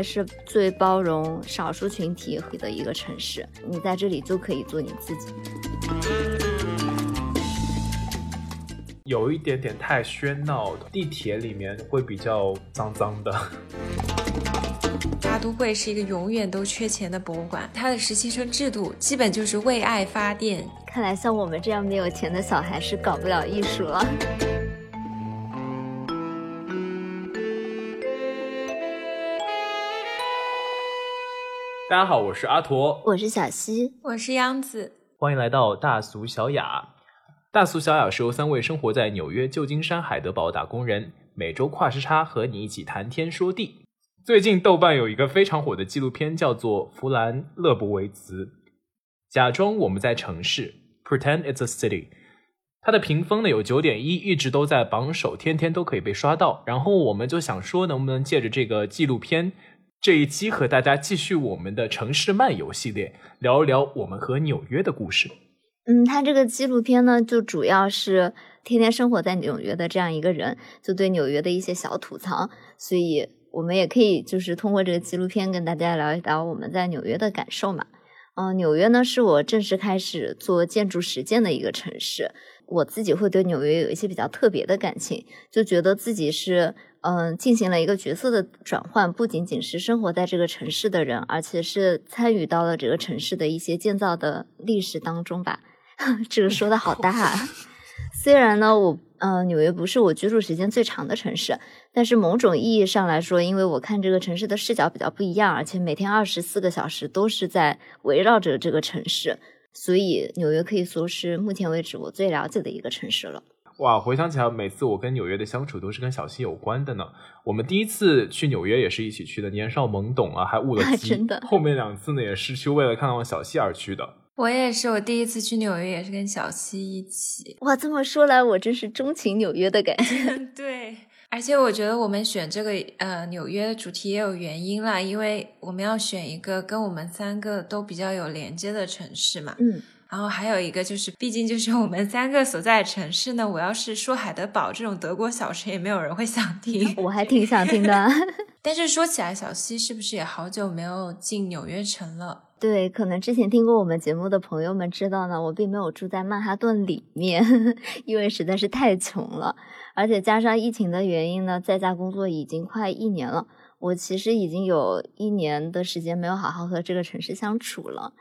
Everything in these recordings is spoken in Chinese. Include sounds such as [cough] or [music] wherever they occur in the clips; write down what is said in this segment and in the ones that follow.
约是最包容少数群体的一个城市，你在这里就可以做你自己。有一点点太喧闹，地铁里面会比较脏脏的。[laughs] 大都会是一个永远都缺钱的博物馆，它的实习生制度基本就是为爱发电。看来像我们这样没有钱的小孩是搞不了艺术了。大家好，我是阿驼，我是小西，我是央子，欢迎来到大俗小雅。大俗小雅是由三位生活在纽约、旧金山、海德堡打工人每周跨时差和你一起谈天说地。最近豆瓣有一个非常火的纪录片，叫做《弗兰勒布维茨》，假装我们在城市，Pretend it's a city。它的评分呢有九点一，一直都在榜首，天天都可以被刷到。然后我们就想说，能不能借着这个纪录片。这一期和大家继续我们的城市漫游系列，聊一聊我们和纽约的故事。嗯，他这个纪录片呢，就主要是天天生活在纽约的这样一个人，就对纽约的一些小吐槽。所以我们也可以就是通过这个纪录片跟大家聊一聊我们在纽约的感受嘛。嗯，纽约呢是我正式开始做建筑实践的一个城市，我自己会对纽约有一些比较特别的感情，就觉得自己是。嗯，进行了一个角色的转换，不仅仅是生活在这个城市的人，而且是参与到了这个城市的一些建造的历史当中吧。[laughs] 这个说的好大。啊。[laughs] 虽然呢，我嗯，纽约不是我居住时间最长的城市，但是某种意义上来说，因为我看这个城市的视角比较不一样，而且每天二十四个小时都是在围绕着这个城市，所以纽约可以说是目前为止我最了解的一个城市了。哇，回想起来，每次我跟纽约的相处都是跟小溪有关的呢。我们第一次去纽约也是一起去的，年少懵懂啊，还误了 [laughs] 机。真的。后面两次呢，也是去为了看望小溪而去的。我也是，我第一次去纽约也是跟小溪一起。哇，这么说来，我真是钟情纽约的感觉。[laughs] 对，而且我觉得我们选这个呃纽约的主题也有原因啦，因为我们要选一个跟我们三个都比较有连接的城市嘛。嗯。然后还有一个就是，毕竟就是我们三个所在的城市呢。我要是说海德堡这种德国小城，也没有人会想听。[laughs] 我还挺想听的。[laughs] 但是说起来，小西是不是也好久没有进纽约城了？对，可能之前听过我们节目的朋友们知道呢，我并没有住在曼哈顿里面，[laughs] 因为实在是太穷了。而且加上疫情的原因呢，在家工作已经快一年了，我其实已经有一年的时间没有好好和这个城市相处了。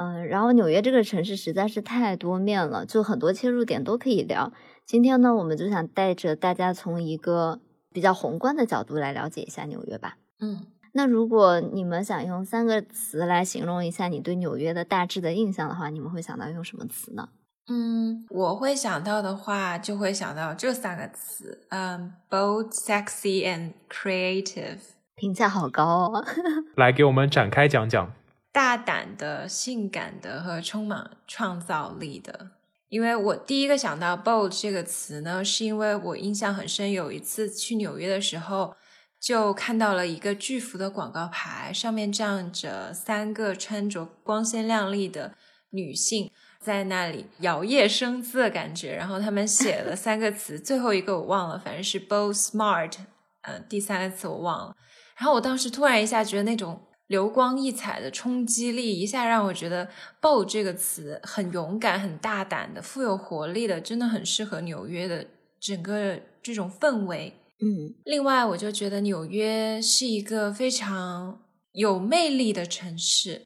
嗯，然后纽约这个城市实在是太多面了，就很多切入点都可以聊。今天呢，我们就想带着大家从一个比较宏观的角度来了解一下纽约吧。嗯，那如果你们想用三个词来形容一下你对纽约的大致的印象的话，你们会想到用什么词呢？嗯，我会想到的话，就会想到这三个词，嗯，bold, sexy and creative。评价好高哦。[laughs] 来，给我们展开讲讲。大胆的、性感的和充满创造力的。因为我第一个想到 “bold” 这个词呢，是因为我印象很深。有一次去纽约的时候，就看到了一个巨幅的广告牌，上面站着三个穿着光鲜亮丽的女性，在那里摇曳生姿的感觉。然后他们写了三个词，最后一个我忘了，反正是 “bold smart”。嗯，第三个词我忘了。然后我当时突然一下觉得那种。流光溢彩的冲击力，一下让我觉得 “bold” 这个词很勇敢、很大胆的、富有活力的，真的很适合纽约的整个这种氛围。嗯，另外，我就觉得纽约是一个非常有魅力的城市，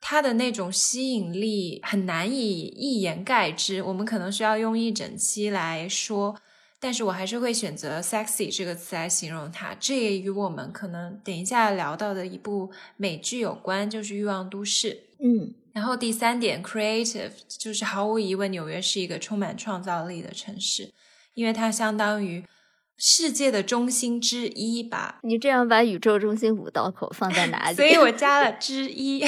它的那种吸引力很难以一言盖之。我们可能需要用一整期来说。但是我还是会选择 “sexy” 这个词来形容它，这也与我们可能等一下聊到的一部美剧有关，就是《欲望都市》。嗯，然后第三点，“creative” 就是毫无疑问，纽约是一个充满创造力的城市，因为它相当于世界的中心之一吧。你这样把宇宙中心五道口放在哪里？所以我加了 [laughs] “之一”。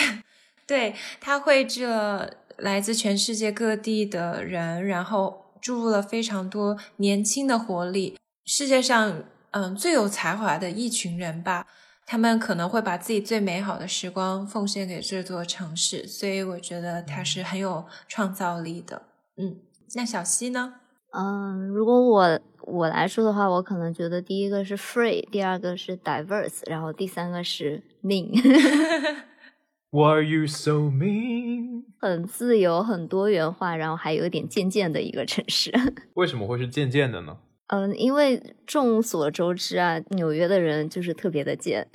对，它汇聚了来自全世界各地的人，然后。注入了非常多年轻的活力，世界上嗯最有才华的一群人吧，他们可能会把自己最美好的时光奉献给这座城市，所以我觉得他是很有创造力的。嗯，那小溪呢？嗯，如果我我来说的话，我可能觉得第一个是 free，第二个是 diverse，然后第三个是 mean，[laughs] Why are you so mean？很自由、很多元化，然后还有一点渐渐的一个城市。[laughs] 为什么会是渐渐的呢？嗯，因为众所周知啊，纽约的人就是特别的贱，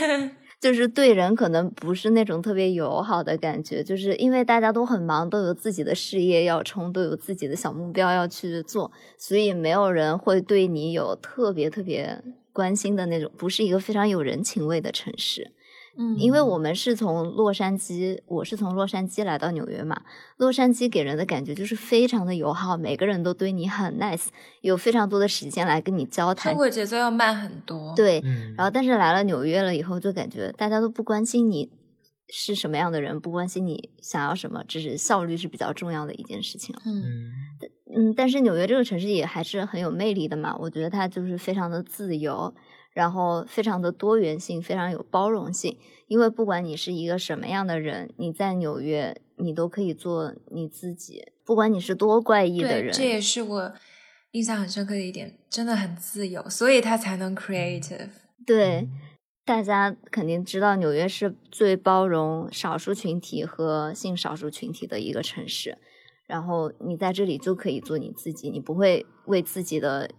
[laughs] 就是对人可能不是那种特别友好的感觉，就是因为大家都很忙，都有自己的事业要冲，都有自己的小目标要去做，所以没有人会对你有特别特别关心的那种，不是一个非常有人情味的城市。嗯因为我们是从洛杉矶，我是从洛杉矶来到纽约嘛。洛杉矶给人的感觉就是非常的友好，每个人都对你很 nice，有非常多的时间来跟你交谈生。活节奏要慢很多。，对，嗯然后但是来了纽约了以后，就感觉大家都不关心你是什么样的人，不关心你想要什么，只是效率是比较重要的一件事情。嗯嗯嗯，但是纽约这个城市也还是很有魅力的嘛，我觉得它就是非常的自由，然后非常的多元性，非常有包容性。因为不管你是一个什么样的人，你在纽约你都可以做你自己，不管你是多怪异的对，人，这也是我印象很深刻的一点，真的很自由，所以他才能 creative。对，大家肯定知道纽约是最包容少数群体和性少数群体的一个城市，然后你在这里就可以做你自己，你不会为自己的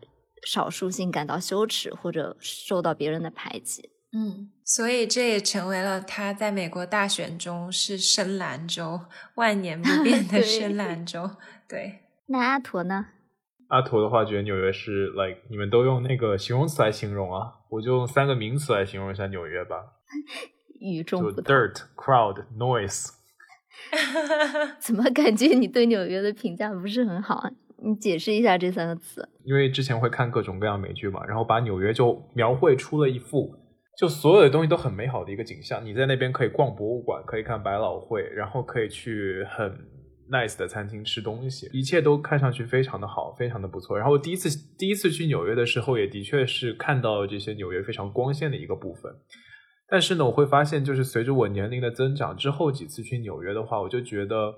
少数性感到羞耻或者受到别人的排挤。嗯，所以这也成为了他在美国大选中是深蓝州，万年不变 [laughs] 的对深蓝州。对，那阿驼呢？阿驼的话，觉得纽约是 like 你们都用那个形容词来形容啊，我就用三个名词来形容一下纽约吧，[laughs] 就与众不同。dirt、crowd、noise。怎么感觉你对纽约的评价不是很好啊？你解释一下这三个词。因为之前会看各种各样美剧嘛，然后把纽约就描绘出了一幅就所有的东西都很美好的一个景象。你在那边可以逛博物馆，可以看百老汇，然后可以去很 nice 的餐厅吃东西，一切都看上去非常的好，非常的不错。然后第一次第一次去纽约的时候，也的确是看到了这些纽约非常光鲜的一个部分。但是呢，我会发现，就是随着我年龄的增长之后，几次去纽约的话，我就觉得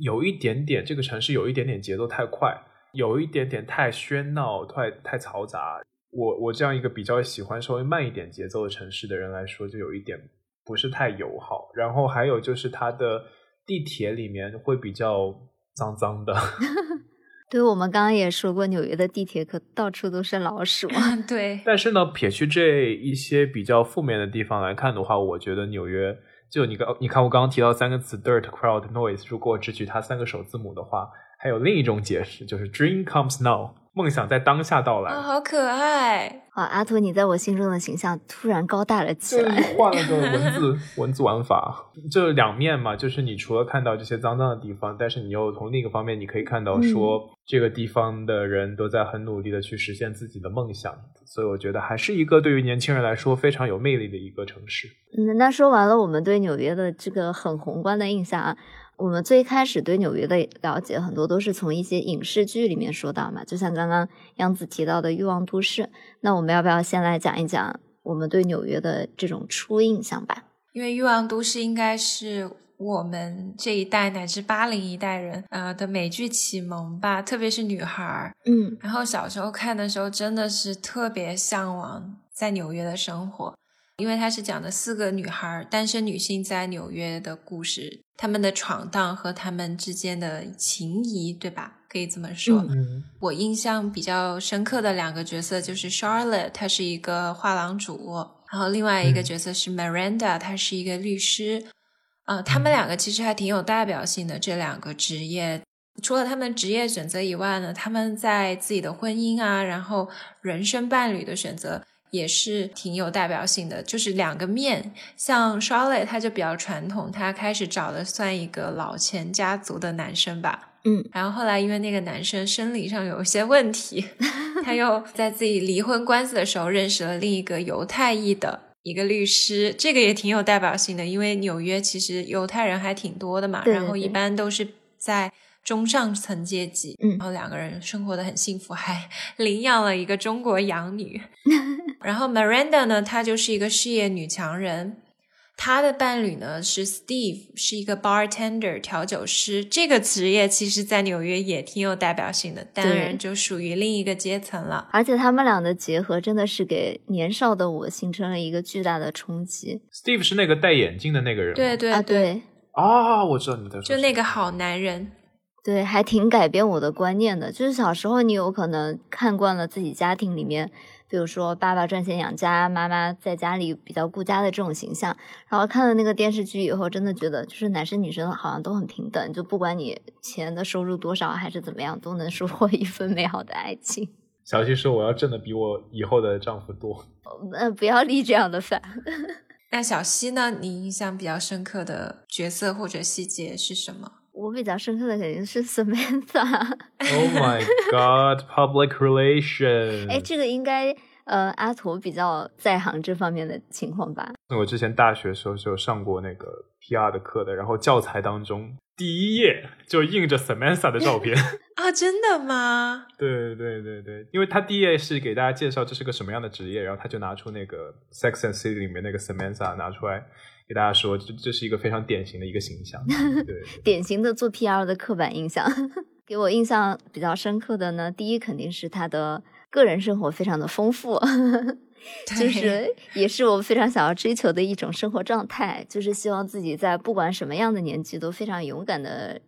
有一点点这个城市有一点点节奏太快，有一点点太喧闹、太太嘈杂。我我这样一个比较喜欢稍微慢一点节奏的城市的人来说，就有一点不是太友好。然后还有就是它的地铁里面会比较脏脏的，[laughs] 对，我们刚刚也说过，纽约的地铁可到处都是老鼠。[laughs] 对，但是呢，撇去这一些比较负面的地方来看的话，我觉得纽约就你刚你看我刚刚提到三个词 dirt、crowd、noise，如果只取它三个首字母的话，还有另一种解释，就是 dream comes now，梦想在当下到来。啊、好可爱。啊，阿图，你在我心中的形象突然高大了起就来。换了个文字 [laughs] 文字玩法，就两面嘛，就是你除了看到这些脏脏的地方，但是你又从另一个方面，你可以看到说、这个地方的人都在很努力的去实现自己的梦想，所以我觉得还是一个对于年轻人来说非常有魅力的一个城市。嗯，那说完了我们对纽约的这个很宏观的印象啊，我们最开始对纽约的了解很多都是从一些影视剧里面说到嘛，就像刚刚杨子提到的《欲望都市》，那我们要不要先来讲一讲我们对纽约的这种初印象吧？因为《欲望都市》应该是我们这一代乃至八零一代人呃的美剧启蒙吧，特别是女孩儿。嗯然后小时候看的时候，真的是特别向往在纽约的生活，因为它是讲的四个女孩单身女性在纽约的故事，她们的闯荡和她们之间的情谊，对吧？可以这么说。我印象比较深刻的两个角色就是 Charlotte，她是一个画廊主，然后另外一个嗯角色是 Miranda，她是一个律师。啊、他们两个其实还挺有代表性的，这两个职业。除了他们职业选择以外呢，他们在自己的婚姻啊，然后人生伴侣的选择也是挺有代表性的，就是两个面。像 Charlotte，她就比较传统，他开始找的算一个老钱家族的男生吧。嗯，然后后来因为那个男生生理上有一些问题，[laughs] 他又在自己离婚官司的时候认识了另一个犹太裔的一个律师，这个也挺有代表性的，因为纽约其实犹太人还挺多的嘛，对对然后一般都是在中上层阶级，嗯然后两个人生活的很幸福，还领养了一个中国养女。[laughs] 然后 Miranda 呢，她就是一个事业女强人。她的伴侣呢是 Steve，是一个 bartender 调酒师。这个职业其实，在纽约也挺有代表性的，当然就属于另一个阶层了。而且他们俩的结合真的是给年少的我形成了一个巨大的冲击。Steve 是那个戴眼镜的那个人，对对对啊，我知道你在说，就那个好男人，对，还挺改变我的观念的。就是小时候你有可能看惯了自己家庭里面。比如说，爸爸赚钱养家，妈妈在家里比较顾家的这种形象。然后看了那个电视剧以后，真的觉得就是男生女生好像都很平等，就不管你钱的收入多少还是怎么样，都能收获一份美好的爱情。小七说：“我要挣的比我以后的丈夫多。[laughs] ”呃，不要立这样的反。[laughs] 那小西呢？你印象比较深刻的角色或者细节是什么？我比较深刻的肯定是 Samantha。[laughs] Oh my god, public relation！哎，这个应该呃阿图比较在行这方面的情况吧？我之前大学时候就上过那个 PR 的课的，然后教材当中第一页就印着 Samantha 的照片 [laughs] 啊！真的吗？对对对对，因为他第一页是给大家介绍这是个什么样的职业，然后他就拿出那个 Sex and City 里面那个 Samantha 拿出来。给大家说，这这是一个非常典型的一个形象，[laughs] 对，典型的做 PR 的刻板印象。[laughs] 给我印象比较深刻的呢，第一肯定是他的个人生活非常的丰富，[laughs] 就是也是我非常想要追求的一种生活状态，就是希望自己在不管什么样的年纪都非常勇敢的。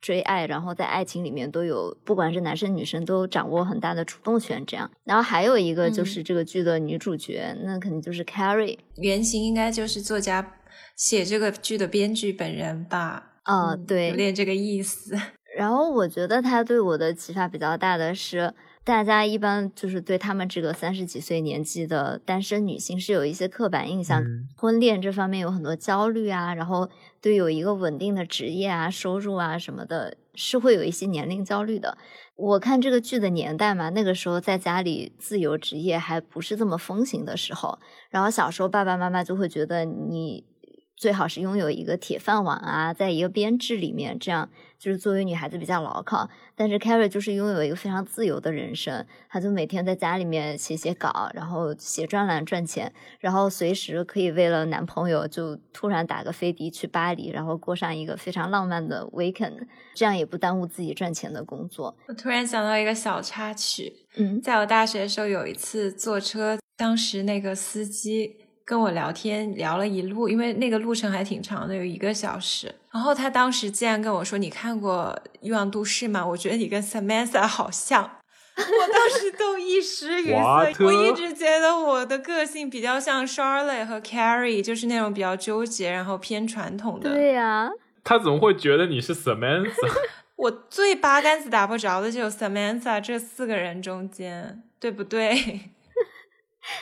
追爱，然后在爱情里面都有，不管是男生女生都掌握很大的主动权，这样。然后还有一个就是这个剧的女主角，那肯定就是 Carrie，原型应该就是作家写这个剧的编剧本人吧？啊，对，有点这个意思。[laughs] 然后我觉得他对我的启发比较大的是。大家一般就是对他们这个三十几岁年纪的单身女性是有一些刻板印象，婚恋这方面有很多焦虑啊，然后对有一个稳定的职业啊、收入啊什么的，是会有一些年龄焦虑的。我看这个剧的年代嘛，那个时候在家里自由职业还不是这么风行的时候，然后小时候爸爸妈妈就会觉得你。最好是拥有一个铁饭碗啊，在一个编制里面，这样就是作为女孩子比较牢靠。但是 Carrie 就是拥有一个非常自由的人生，她就每天在家里面写写稿，然后写专栏赚钱，然后随时可以为了男朋友就突然打个飞的去巴黎，然后过上一个非常浪漫的 weekend，这样也不耽误自己赚钱的工作。我突然想到一个小插曲，嗯，在我大学的时候有一次坐车，当时那个司机。跟我聊天聊了一路，因为那个路程还挺长的，有一个小时。然后他当时竟然跟我说：“你看过《欲望都市》吗？我觉得你跟 Samantha 好像。”我当时都一时语塞。我一直觉得我的个性比较像 Charlotte 和 Carrie，就是那种比较纠结，然后偏传统的。对呀。他怎么会觉得你是 Samantha？[laughs] 我最八竿子打不着的就是 Samantha 这四个人中间，对不对？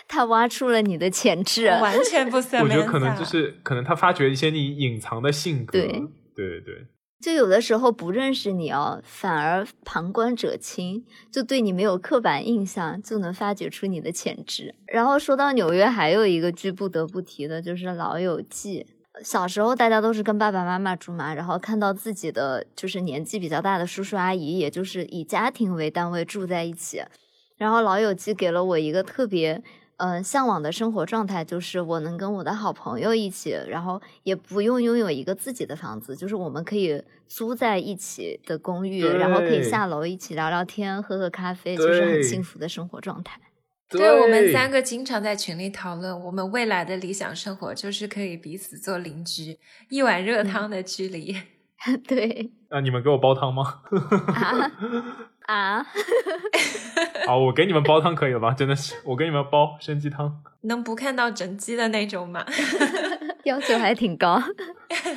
他挖出了你的潜质，完全不。[laughs] 我觉得可能就是可能他发掘一些你隐藏的性格。对对对，就有的时候不认识你哦，反而旁观者清，就对你没有刻板印象，就能发掘出你的潜质。然后说到纽约，还有一个剧不得不提的就是《老友记》。小时候大家都是跟爸爸妈妈住嘛，然后看到自己的就是年纪比较大的叔叔阿姨，也就是以家庭为单位住在一起。然后《老友记》给了我一个特别嗯向往的生活状态，就是我能跟我的好朋友一起，然后也不用拥有一个自己的房子，就是我们可以租在一起的公寓，然后可以下楼一起聊聊天、喝喝咖啡，就是很幸福的生活状态。[laughs] 对我们三个经常在群里讨论，我们未来的理想生活就是可以彼此做邻居，一碗热汤的距离。[laughs] 对。那你们给我煲汤吗？[laughs] 啊，[laughs] 好，我给你们煲汤可以了吧？真的是，我给你们煲参鸡汤，能不看到整鸡的那种吗？要求还挺高，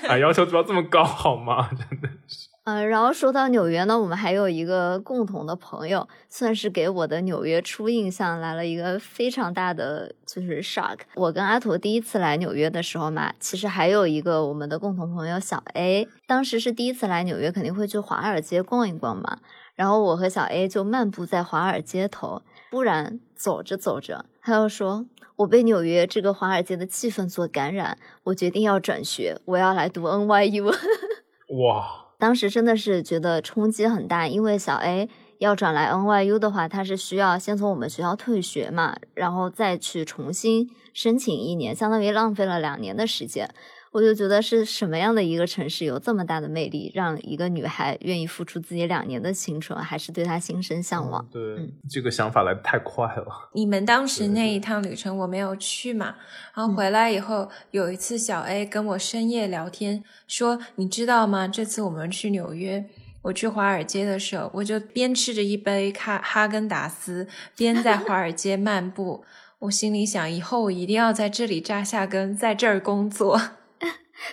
啊，要求不要这么高好吗？真的是。嗯，然后说到纽约呢，我们还有一个共同的朋友，算是给我的纽约初印象来了一个非常大的就是 shock。我跟阿图第一次来纽约的时候嘛，其实还有一个我们的共同朋友小 A，当时是第一次来纽约，肯定会去华尔街逛一逛嘛。然后我和小 A 就漫步在华尔街头，忽然走着走着，他又说：“我被纽约这个华尔街的气氛所感染，我决定要转学，我要来读 NYU。[laughs] ”哇！当时真的是觉得冲击很大，因为小 A 要转来 NYU 的话，他是需要先从我们学校退学嘛，然后再去重新申请一年，相当于浪费了两年的时间。我就觉得是什么样的一个城市有这么大的魅力，让一个女孩愿意付出自己两年的青春，还是对她心生向往？对，嗯这个想法来得太快了。你们当时那一趟旅程我没有去嘛，然后回来以后，有一次小 A 跟我深夜聊天，说你知道吗？这次我们去纽约，我去华尔街的时候，我就边吃着一杯哈哈根达斯，边在华尔街漫步。我心里想，以后我一定要在这里扎下根，在这儿工作。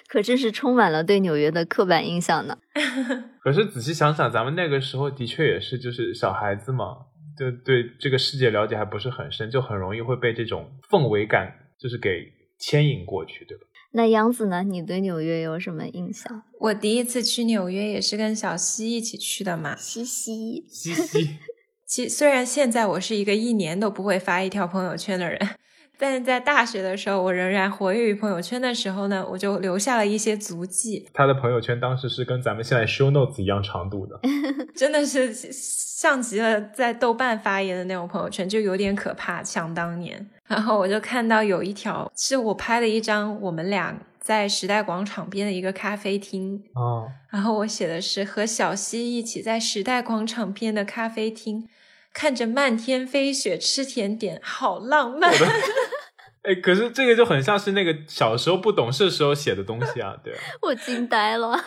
可真是充满了对纽约的刻板印象呢。[laughs] 可是仔细想想，咱们那个时候的确也是就是小孩子嘛，就对这个世界了解还不是很深，就很容易会被这种氛围感就是给牵引过去，对吧？那杨子呢？你对纽约有什么印象？我第一次去纽约也是跟小西一起去的嘛。西西，西西，[laughs] 其虽然现在我是一个一年都不会发一条朋友圈的人，但是在大学的时候，我仍然活跃于朋友圈的时候呢，我就留下了一些足迹，他的朋友圈当时是跟咱们现在 show notes 一样长度的。[laughs] 真的是像极了在豆瓣发言的那种朋友圈，就有点可怕。想当年，然后我就看到有一条是我拍了一张我们俩在时代广场边的一个咖啡厅，哦，然后我写的是和小西一起在时代广场边的咖啡厅，看着漫天飞雪吃甜点，好浪漫。[laughs] 哎，可是这个就很像是那个小时候不懂事时候写的东西啊，对啊，我惊呆了。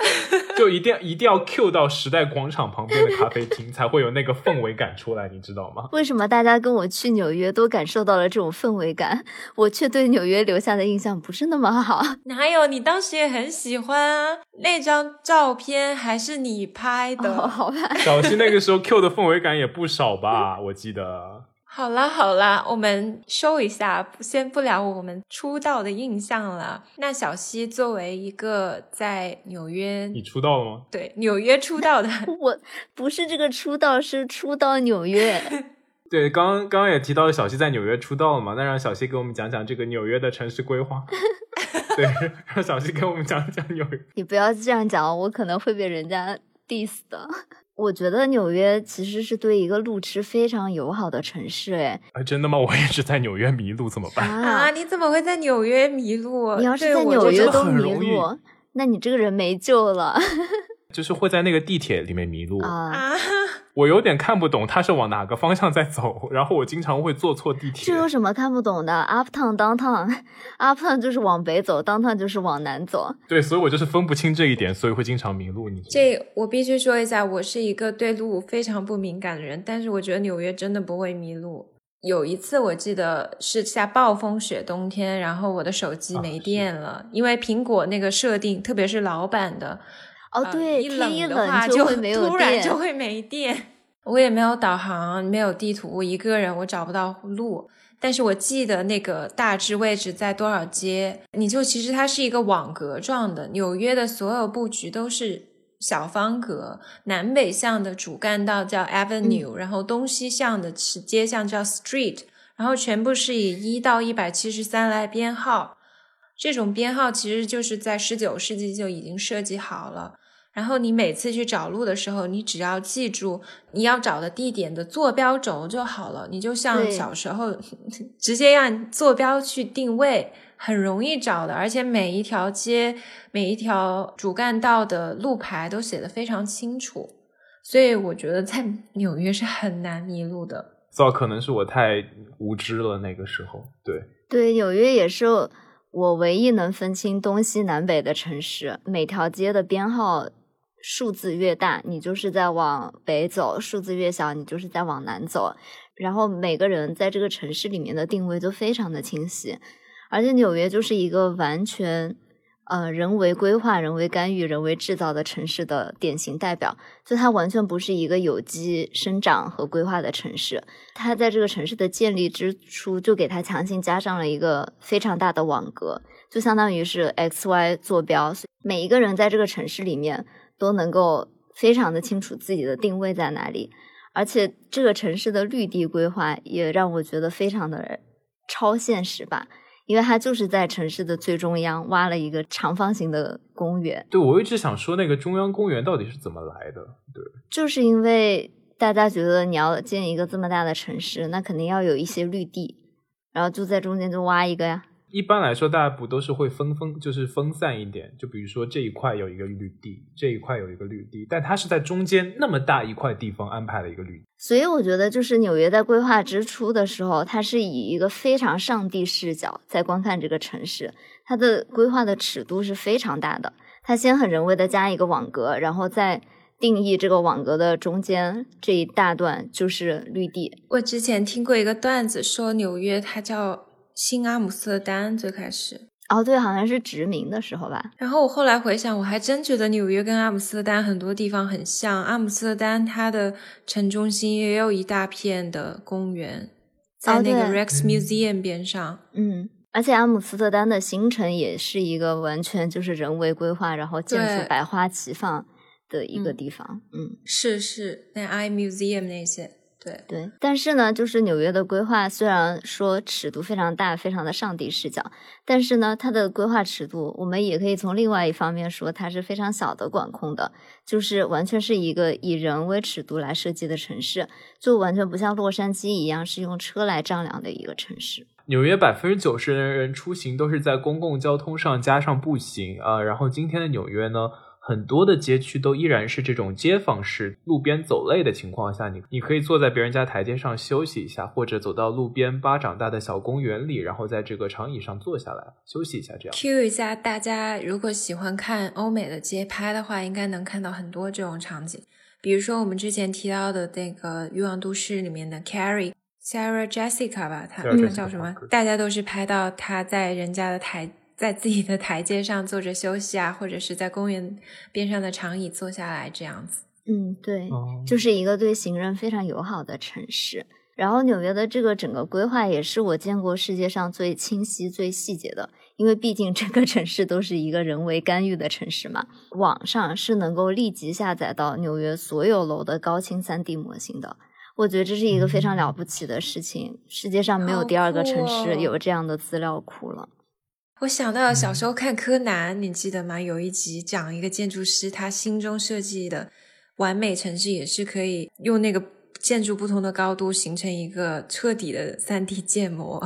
就一定要一定要 Q 到时代广场旁边的咖啡厅，才会有那个氛围感出来，你知道吗？为什么大家跟我去纽约都感受到了这种氛围感，我却对纽约留下的印象不是那么好？[laughs] 哪有？你当时也很喜欢啊，那张照片还是你拍的。哦，好吧，小西那个时候 Q 的氛围感也不少吧，我记得。好啦好啦，我们收一下，先不聊我们出道的印象了。那小西作为一个在纽约，你出道了吗？对纽约出道的，[laughs] 我不是这个出道，是出道纽约。[laughs] 对，刚刚刚刚也提到了小西在纽约出道了嘛，那让小西给我们讲讲这个纽约的城市规划。[laughs] 对，让小西给我们讲讲纽约。你不要这样讲，我可能会被人家 diss 的。我觉得纽约其实是对一个路痴非常友好的城市，哎啊，真的吗？我也是在纽约迷路，怎么办？啊！你怎么会在纽约迷路？你要是在纽约都迷很容易路，那你这个人没救了 [laughs] 就是会在那个地铁里面迷路。啊！啊！我有点看不懂他是往哪个方向在走，然后我经常会坐错地铁这。有什么看不懂的？Uptown、[laughs] Downtown，Uptown 就是往北走，Downtown 就是往南走。对，所以我就是分不清这一点，所以会经常迷路。你这我必须说一下，我是一个对路非常不敏感的人，但是我觉得纽约真的不会迷路。有一次我记得是下暴风雪冬天，然后我的手机没电了，因为苹果那个设定，特别是老版的，哦，呃对，一冷的话就会 [laughs] 没有突然就会没电。我也没有导航，没有地图，我一个人我找不到路。但是我记得那个大致位置在多少街，你就其实它是一个网格状的，纽约的所有布局都是小方格，南北向的主干道叫 Avenue，、然后东西向的是街巷叫 Street，然后全部是以一到一百七十三来编号。这种编号其实就是在十九世纪就已经设计好了。然后你每次去找路的时候，你只要记住你要找的地点的坐标轴就好了。你就像小时候 [laughs] 直接按坐标去定位，很容易找的。而且每一条街、每一条主干道的路牌都写的非常清楚，所以我觉得在 [laughs] 纽约是很难迷路的。造可能是我太无知了，那个时候。对，对，纽约也是我唯一能分清东西南北的城市。每条街的编号数字越大，你就是在往北走；数字越小，你就是在往南走。然后每个人在这个城市里面的定位就非常的清晰，而且纽约就是一个完全呃人为规划、人为干预、人为制造的城市的典型代表。就它完全不是一个有机生长和规划的城市。它在这个城市的建立之初，就给它强行加上了一个非常大的网格，就相当于是 X Y 坐标。每一个人在这个城市里面都能够非常的清楚自己的定位在哪里，而且这个城市的绿地规划也让我觉得非常的超现实吧。因为它就是在城市的最中央挖了一个长方形的公园，对我一直想说那个中央公园到底是怎么来的？对，就是因为大家觉得你要建一个这么大的城市，那肯定要有一些绿地，然后就在中间就挖一个呀。一般来说，大家不都是会分分，就是分散一点？就比如说这一块有一个绿地，这一块有一个绿地，但它是在中间那么大一块地方安排了一个绿地。所以我觉得，就是纽约在规划之初的时候，它是以一个非常上帝视角在观看这个城市，它的规划的尺度是非常大的。它先很人为的加一个网格，然后再定义这个网格的中间这一大段就是绿地。我之前听过一个段子，说纽约它叫。新阿姆斯特丹最开始哦，对，好像是殖民的时候吧。然后我后来回想，我还真觉得纽约跟阿姆斯特丹很多地方很像。阿姆斯特丹它的城中心也有一大片的公园，在那个 Rex Museum 边上。嗯，而且阿姆斯特丹的新城也是一个完全就是人为规划，然后建筑百花齐放的一个地方。嗯，是是，那 I Museum 那些。对对，但是呢，就是纽约的规划虽然说尺度非常大，非常的上帝视角，但是呢，它的规划尺度，我们也可以从另外一方面说，它是非常小的管控的，就是完全是一个以人为尺度来设计的城市，就完全不像洛杉矶一样是用车来丈量的一个城市。纽约百分之九十的人出行都是在公共交通上加上步行啊，然后今天的纽约呢？很多的街区都依然是这种街坊式，路边走累的情况下，你你可以坐在别人家台阶上休息一下，或者走到路边巴掌大的小公园里，然后在这个长椅上坐下来休息一下。这样，Q 一下大家，如果喜欢看欧美的街拍的话，应该能看到很多这种场景。比如说我们之前提到的那个《欲望都市》里面的 Carrie Sarah Jessica 吧，她叫什么？大家都是拍到她在人家的台。在自己的台阶上坐着休息啊，或者是在公园边上的长椅坐下来这样子。嗯，对，就是一个对行人非常友好的城市。然后纽约的这个整个规划也是我见过世界上最清晰、最细节的，因为毕竟整个城市都是一个人为干预的城市嘛。网上是能够立即下载到纽约所有楼的高清三 D 模型的。我觉得这是一个非常了不起的事情，世界上没有第二个城市有这样的资料库了。我想到小时候看柯南，你记得吗？有一集讲一个建筑师，他心中设计的完美城市也是可以用那个建筑不同的高度形成一个彻底的三 D 建模。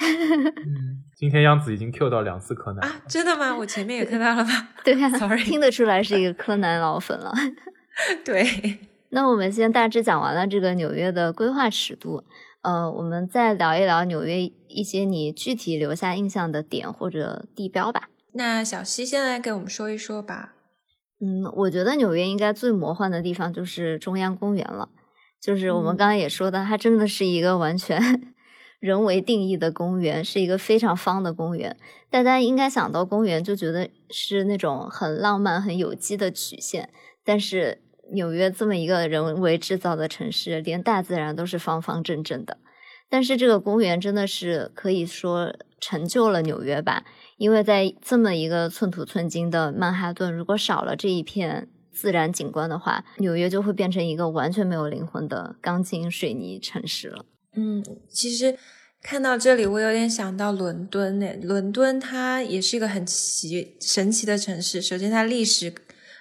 嗯今天央子已经 Q 到两次柯南啊，真的吗？我前面也看到了吗？[laughs] 对呀，Sorry，听得出来是一个柯南老粉了。[laughs] 对，[laughs] 那我们先大致讲完了这个纽约的规划尺度。呃，我们再聊一聊纽约一些你具体留下印象的点或者地标吧。那小西先来给我们说一说吧。嗯，我觉得纽约应该最魔幻的地方就是中央公园了。就是我们刚刚也说的，它真的是一个完全 [laughs] 人为定义的公园，是一个非常方的公园。大家应该想到公园就觉得是那种很浪漫、很有机的曲线，但是。纽约这么一个人为制造的城市，连大自然都是方方正正的。但是这个公园真的是可以说成就了纽约吧？因为在这么一个寸土寸金的曼哈顿，如果少了这一片自然景观的话，纽约就会变成一个完全没有灵魂的钢筋水泥城市了。嗯，其实看到这里，我有点想到伦敦呢。伦敦它也是一个很奇神奇的城市。首先，它历史。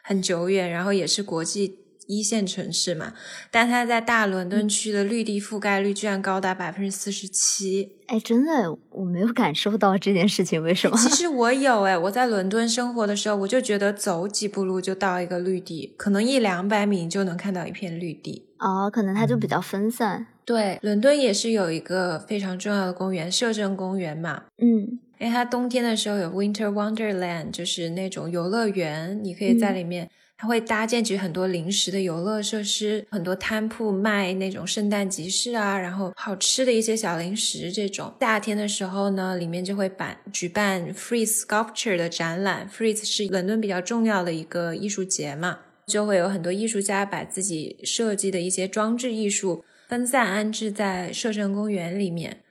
很久远，然后也是国际一线城市嘛，但它在大伦敦区的绿地覆盖率居然高达百分之四十七。哎，真的，我没有感受到这件事情，为什么？其实我有哎，我在伦敦生活的时候，我就觉得走几步路就到一个绿地，可能一两百米就能看到一片绿地。哦，可能它就比较分散。对，伦敦也是有一个非常重要的公园——摄政公园嘛。嗯。因为它冬天的时候有 Winter Wonderland，就是那种游乐园，你可以在里面，它会搭建起很多临时的游乐设施，很多摊铺卖那种圣诞集市啊，然后好吃的一些小零食这种。夏天的时候呢，里面就会办举办 Free Sculpture 的展览，Free 是伦敦比较重要的一个艺术节嘛，就会有很多艺术家把自己设计的一些装置艺术分散安置在摄政公园里面。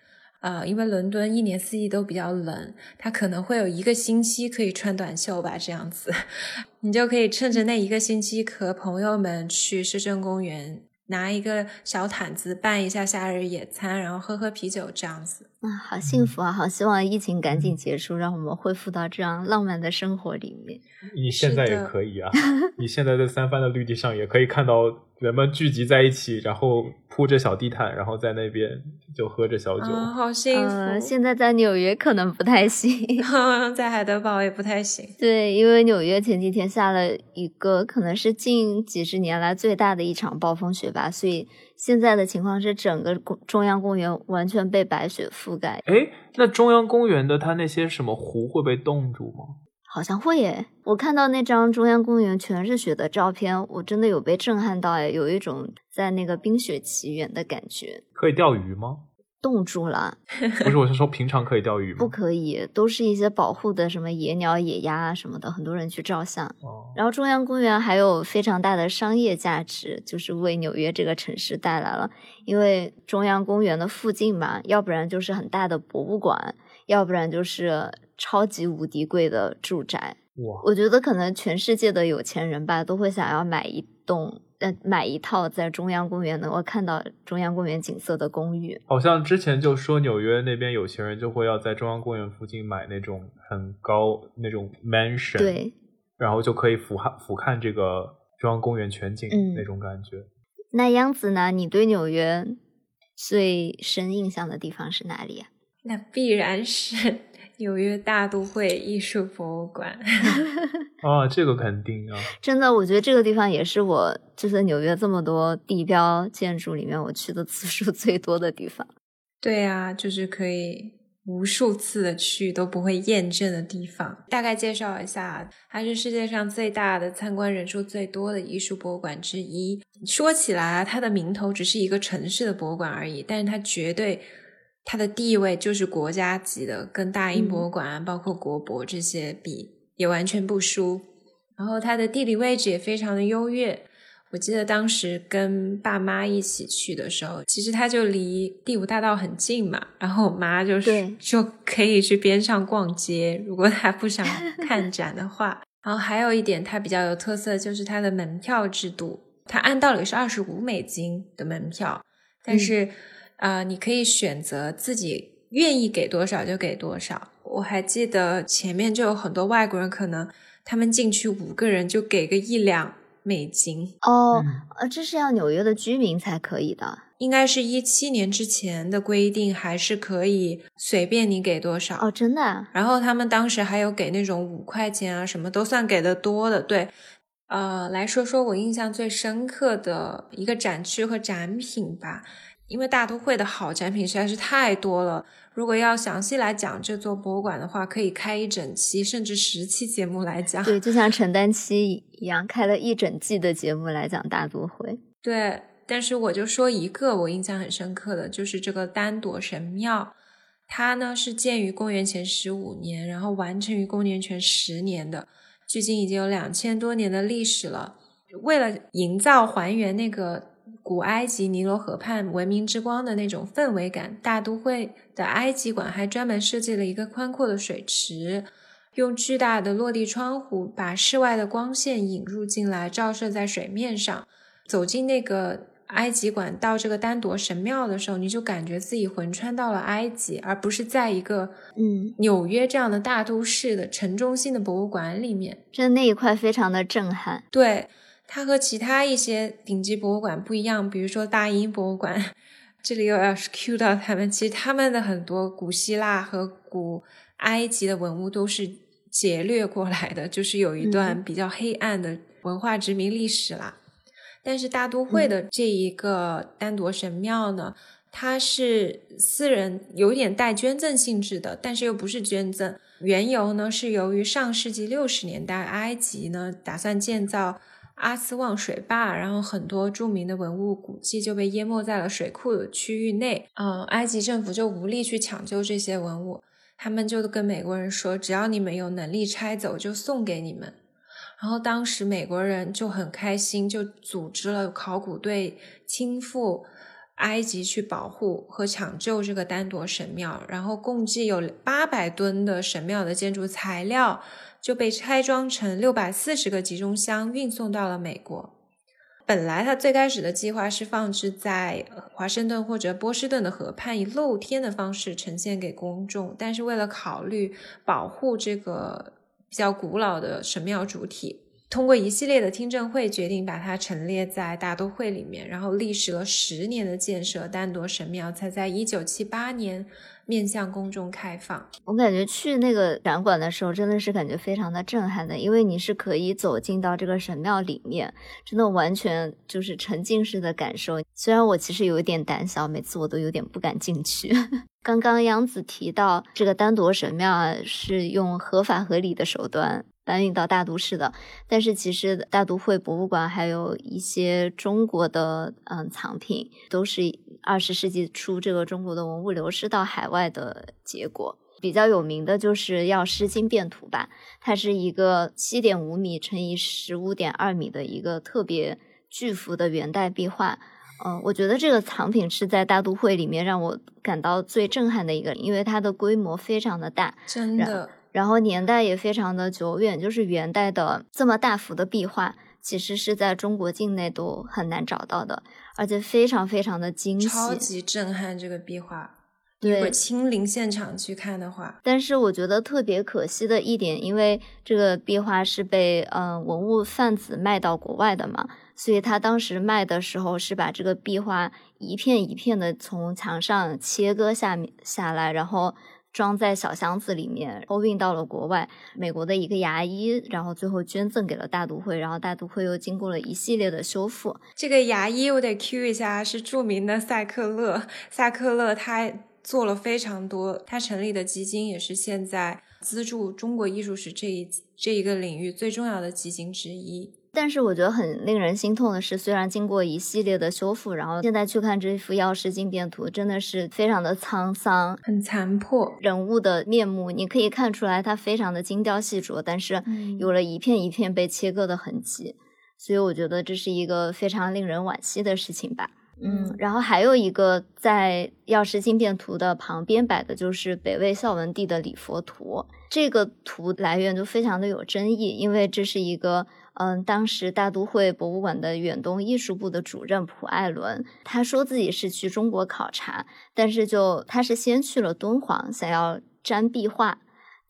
啊，因为伦敦一年四季都比较冷，它可能会有一个星期可以穿短袖吧，这样子，[laughs] 你就可以趁着那一个星期和朋友们去市政公园，拿一个小毯子办一下夏日野餐，然后喝喝啤酒这样子。啊，好幸福啊！好希望疫情赶紧结束，让我们恢复到这样浪漫的生活里面。你现在也可以啊，你现在在三藩的绿地上也可以看到人们聚集在一起，然后铺着小地毯，然后在那边就喝着小酒。啊，好幸福。呃，现在在纽约可能不太行。[laughs] 在海德堡也不太行。对，因为纽约前几天下了一个可能是近几十年来最大的一场暴风雪吧，所以现在的情况是整个公中央公园完全被白雪覆盖。哎，那中央公园的它那些什么湖会被冻住吗？好像会耶！我看到那张中央公园全是雪的照片，我真的有被震撼到哎，有一种在那个冰雪奇缘的感觉。可以钓鱼吗？冻住了？[laughs] 不是，我是说平常可以钓鱼吗？不可以，都是一些保护的什么野鸟、野鸭啊什么的，很多人去照相。哦，然后中央公园还有非常大的商业价值，就是为纽约这个城市带来了，因为中央公园的附近嘛，要不然就是很大的博物馆，要不然就是超级无敌贵的住宅。哇，我觉得可能全世界的有钱人吧，都会想要买一栋，呃，买一套在中央公园能够看到中央公园景色的公寓。好像之前就说纽约那边有钱人就会要在中央公园附近买那种很高那种 mansion，对，然后就可以俯瞰俯瞰这个中央公园全景嗯那种感觉。那央子呢？你对纽约最深印象的地方是哪里啊？那必然是纽约大都会艺术博物馆。啊，[laughs] 这个肯定啊，真的，我觉得这个地方也是我就是纽约这么多地标建筑里面我去的次数最多的地方。对啊，就是可以无数次的去都不会厌倦的地方。大概介绍一下，它是世界上最大的、参观人数最多的艺术博物馆之一。说起来啊，它的名头只是一个城市的博物馆而已，但是它绝对它的地位就是国家级的，跟大英博物馆啊、包括国博这些比也完全不输。然后它的地理位置也非常的优越。我记得当时跟爸妈一起去的时候，其实它就离第五大道很近嘛，然后我妈就是就可以去边上逛街，如果她不想看展的话。然后还有一点，它比较有特色，就是它的门票制度，它按道理是二十五美金的门票，但是啊、呃你可以选择自己愿意给多少就给多少。我还记得前面就有很多外国人，可能他们进去五个人就给个一两美金，哦，嗯呃，这是要纽约的居民才可以的。应该是一七年之前的规定，还是可以随便你给多少。哦，真的啊？然后他们当时还有给那种五块钱啊，什么都算给的多的。对，呃，来说说我印象最深刻的一个展区和展品吧。因为大都会的好展品实在是太多了，如果要详细来讲这座博物馆的话，可以开一整期甚至十期节目来讲。对，就像陈丹期一样，开了一整季的节目来讲大都会。对，但是我就说一个我印象很深刻的，就是这个丹朵神庙，它呢是建于公元前十五年，然后完成于公元前十年的，距今已经有两千多年的历史了。为了营造还原那个古埃及尼罗河畔文明之光的那种氛围感，大都会的埃及馆还专门设计了一个宽阔的水池，用巨大的落地窗户把室外的光线引入进来，照射在水面上。走进那个埃及馆，到这个丹铎神庙的时候，你就感觉自己魂穿到了埃及，而不是在一个嗯，纽约这样的大都市的城中心的博物馆里面。真的那一块非常的震撼。对，它和其他一些顶级博物馆不一样，比如说大英博物馆，这里又要是 cue 到他们，其实他们的很多古希腊和古埃及的文物都是劫掠过来的，就是有一段嗯比较黑暗的文化殖民历史啦。但是大都会的这一个丹铎神庙呢，它是私人有点带捐赠性质的，但是又不是捐赠。缘由呢是由于上世纪六十年代，埃及呢打算建造阿斯旺水坝，然后很多著名的文物古迹就被淹没在了水库的区域内。嗯、埃及政府就无力去抢救这些文物，他们就跟美国人说，只要你们有能力拆走，就送给你们。然后当时美国人就很开心，就组织了考古队亲赴埃及去保护和抢救这个丹铎神庙，然后共计有八百吨的神庙的建筑材料就被拆装成六百四十个集中箱，运送到了美国。本来他最开始的计划是放置在华盛顿或者波士顿的河畔，以露天的方式呈现给公众，但是为了考虑保护这个比较古老的神庙主体，通过一系列的听证会，决定把它陈列在大都会里面，然后历时了十年的建设，丹铎神庙才在一九七八年面向公众开放。我感觉去那个展馆的时候，真的是感觉非常的震撼的，因为你是可以走进到这个神庙里面，真的完全就是沉浸式的感受。虽然我其实有一点胆小，每次我都有点不敢进去。[laughs] 刚刚杨子提到这个丹铎神庙啊，是用合法合理的手段搬运到大都市的，但是其实大都会博物馆还有一些中国的嗯藏品，都是二十世纪初这个中国的文物流失到海外的结果。比较有名的就是药师经变图吧，它是一个七点五米乘以十五点二米的一个特别巨幅的元代壁画。嗯，我觉得这个藏品是在大都会里面让我感到最震撼的一个，因为它的规模非常的大，真的，然后年代也非常的久远，就是元代的这么大幅的壁画，其实是在中国境内都很难找到的，而且非常非常的精细，超级震撼这个壁画。对，如果亲临现场去看的话，但是我觉得特别可惜的一点，因为这个壁画是被嗯文物贩子卖到国外的嘛。所以他当时卖的时候是把这个壁画一片一片的从墙上切割下面下来，然后装在小箱子里面，后运到了国外。美国的一个牙医，然后最后捐赠给了大都会，然后大都会又经过了一系列的修复。这个牙医我得 Q 一下，是著名的塞克勒。塞克勒他做了非常多，他成立的基金也是现在资助中国艺术史这一这一个领域最重要的基金之一。但是我觉得很令人心痛的是，虽然经过一系列的修复，然后现在去看这幅《药师经变图》，真的是非常的沧桑，很残破。人物的面目，你可以看出来，它非常的精雕细琢，但是有了一片一片被切割的痕迹，所以我觉得这是一个非常令人惋惜的事情吧。嗯，然后还有一个在《药师经变图》的旁边摆的就是北魏孝文帝的礼佛图，这个图来源就非常的有争议，因为这是一个。嗯，当时大都会博物馆的远东艺术部的主任蒲艾伦，他说自己是去中国考察，但是就他是先去了敦煌，想要粘壁画，